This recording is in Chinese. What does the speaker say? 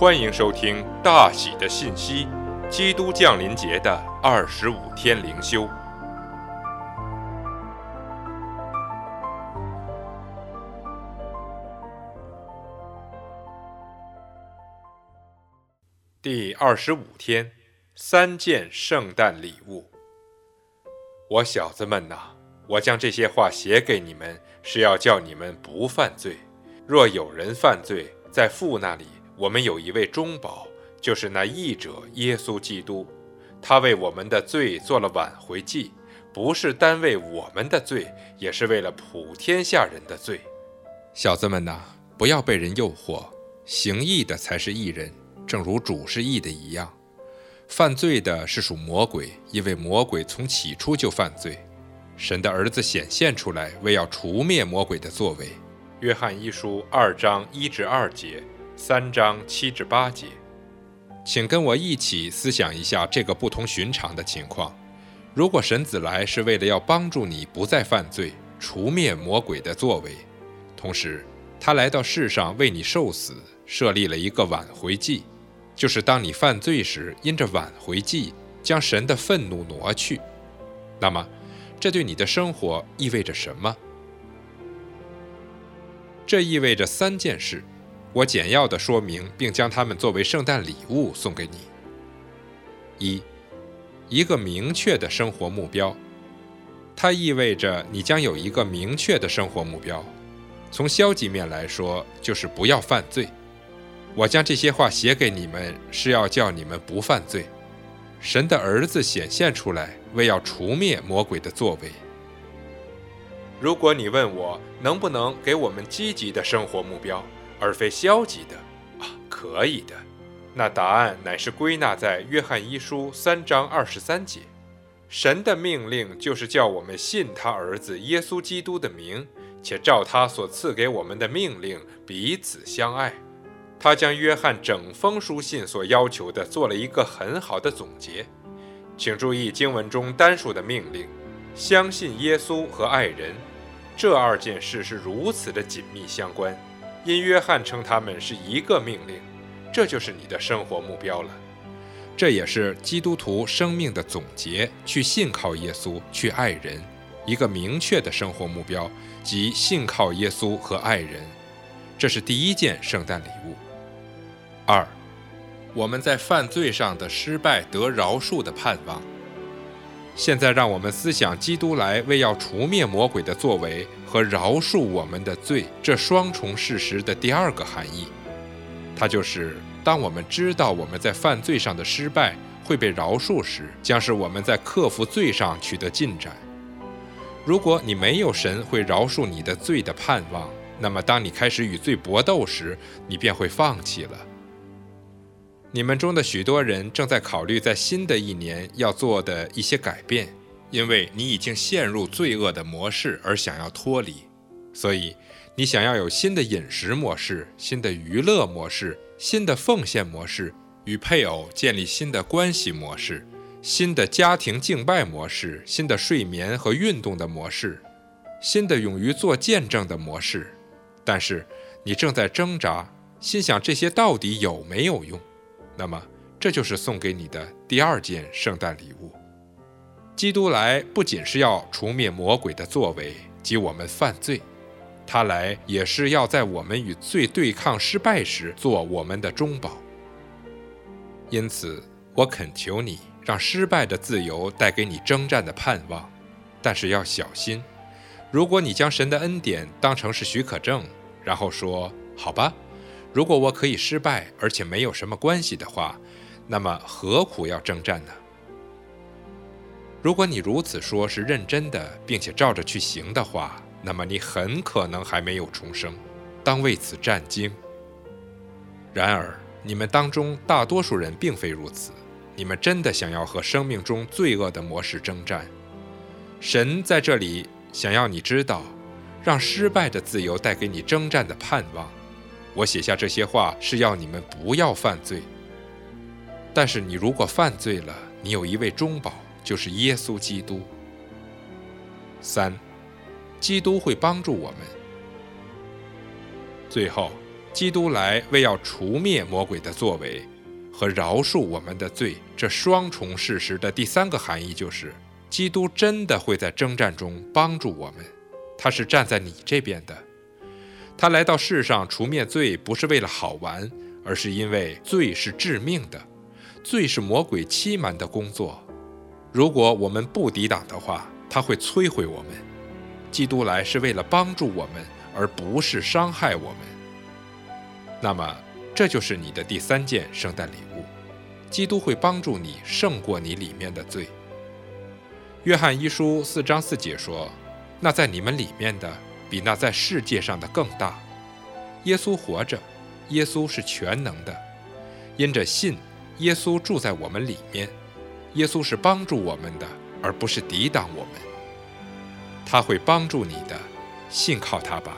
欢迎收听大喜的信息——基督降临节的二十五天灵修。第二十五天，三件圣诞礼物。我小子们呐，我将这些话写给你们，是要叫你们不犯罪。若有人犯罪，在父那里。我们有一位中保，就是那义者耶稣基督，他为我们的罪做了挽回祭，不是单为我们的罪，也是为了普天下人的罪。小子们呐，不要被人诱惑，行义的才是义人，正如主是义的一样。犯罪的是属魔鬼，因为魔鬼从起初就犯罪。神的儿子显现出来，为要除灭魔鬼的作为。约翰一书二章一至二节。三章七至八节，请跟我一起思想一下这个不同寻常的情况。如果神子来是为了要帮助你不再犯罪，除灭魔鬼的作为，同时他来到世上为你受死，设立了一个挽回祭，就是当你犯罪时，因着挽回祭将神的愤怒挪去，那么这对你的生活意味着什么？这意味着三件事。我简要的说明，并将它们作为圣诞礼物送给你。一，一个明确的生活目标，它意味着你将有一个明确的生活目标。从消极面来说，就是不要犯罪。我将这些话写给你们，是要叫你们不犯罪。神的儿子显现出来，为要除灭魔鬼的作为。如果你问我能不能给我们积极的生活目标？而非消极的啊，可以的。那答案乃是归纳在约翰一书三章二十三节。神的命令就是叫我们信他儿子耶稣基督的名，且照他所赐给我们的命令彼此相爱。他将约翰整封书信所要求的做了一个很好的总结。请注意经文中单数的命令：相信耶稣和爱人，这二件事是如此的紧密相关。因约翰称他们是一个命令，这就是你的生活目标了。这也是基督徒生命的总结：去信靠耶稣，去爱人，一个明确的生活目标，即信靠耶稣和爱人。这是第一件圣诞礼物。二，我们在犯罪上的失败得饶恕的盼望。现在让我们思想基督来为要除灭魔鬼的作为和饶恕我们的罪这双重事实的第二个含义，它就是当我们知道我们在犯罪上的失败会被饶恕时，将是我们在克服罪上取得进展。如果你没有神会饶恕你的罪的盼望，那么当你开始与罪搏斗时，你便会放弃了。你们中的许多人正在考虑在新的一年要做的一些改变，因为你已经陷入罪恶的模式而想要脱离，所以你想要有新的饮食模式、新的娱乐模式、新的奉献模式，与配偶建立新的关系模式、新的家庭敬拜模式、新的睡眠和运动的模式、新的勇于做见证的模式。但是你正在挣扎，心想这些到底有没有用？那么，这就是送给你的第二件圣诞礼物。基督来不仅是要除灭魔鬼的作为及我们犯罪，他来也是要在我们与罪对抗失败时做我们的中保。因此，我恳求你，让失败的自由带给你征战的盼望，但是要小心。如果你将神的恩典当成是许可证，然后说“好吧”。如果我可以失败，而且没有什么关系的话，那么何苦要征战呢？如果你如此说是认真的，并且照着去行的话，那么你很可能还没有重生，当为此战惊。然而，你们当中大多数人并非如此，你们真的想要和生命中罪恶的模式征战。神在这里想要你知道，让失败的自由带给你征战的盼望。我写下这些话是要你们不要犯罪。但是你如果犯罪了，你有一位中保，就是耶稣基督。三，基督会帮助我们。最后，基督来为要除灭魔鬼的作为和饶恕我们的罪，这双重事实的第三个含义就是，基督真的会在征战中帮助我们，他是站在你这边的。他来到世上除灭罪，不是为了好玩，而是因为罪是致命的，罪是魔鬼欺瞒的工作。如果我们不抵挡的话，他会摧毁我们。基督来是为了帮助我们，而不是伤害我们。那么，这就是你的第三件圣诞礼物：基督会帮助你胜过你里面的罪。约翰一书四章四节说：“那在你们里面的，比那在世界上的更大。”耶稣活着，耶稣是全能的。因着信，耶稣住在我们里面。耶稣是帮助我们的，而不是抵挡我们。他会帮助你的，信靠他吧。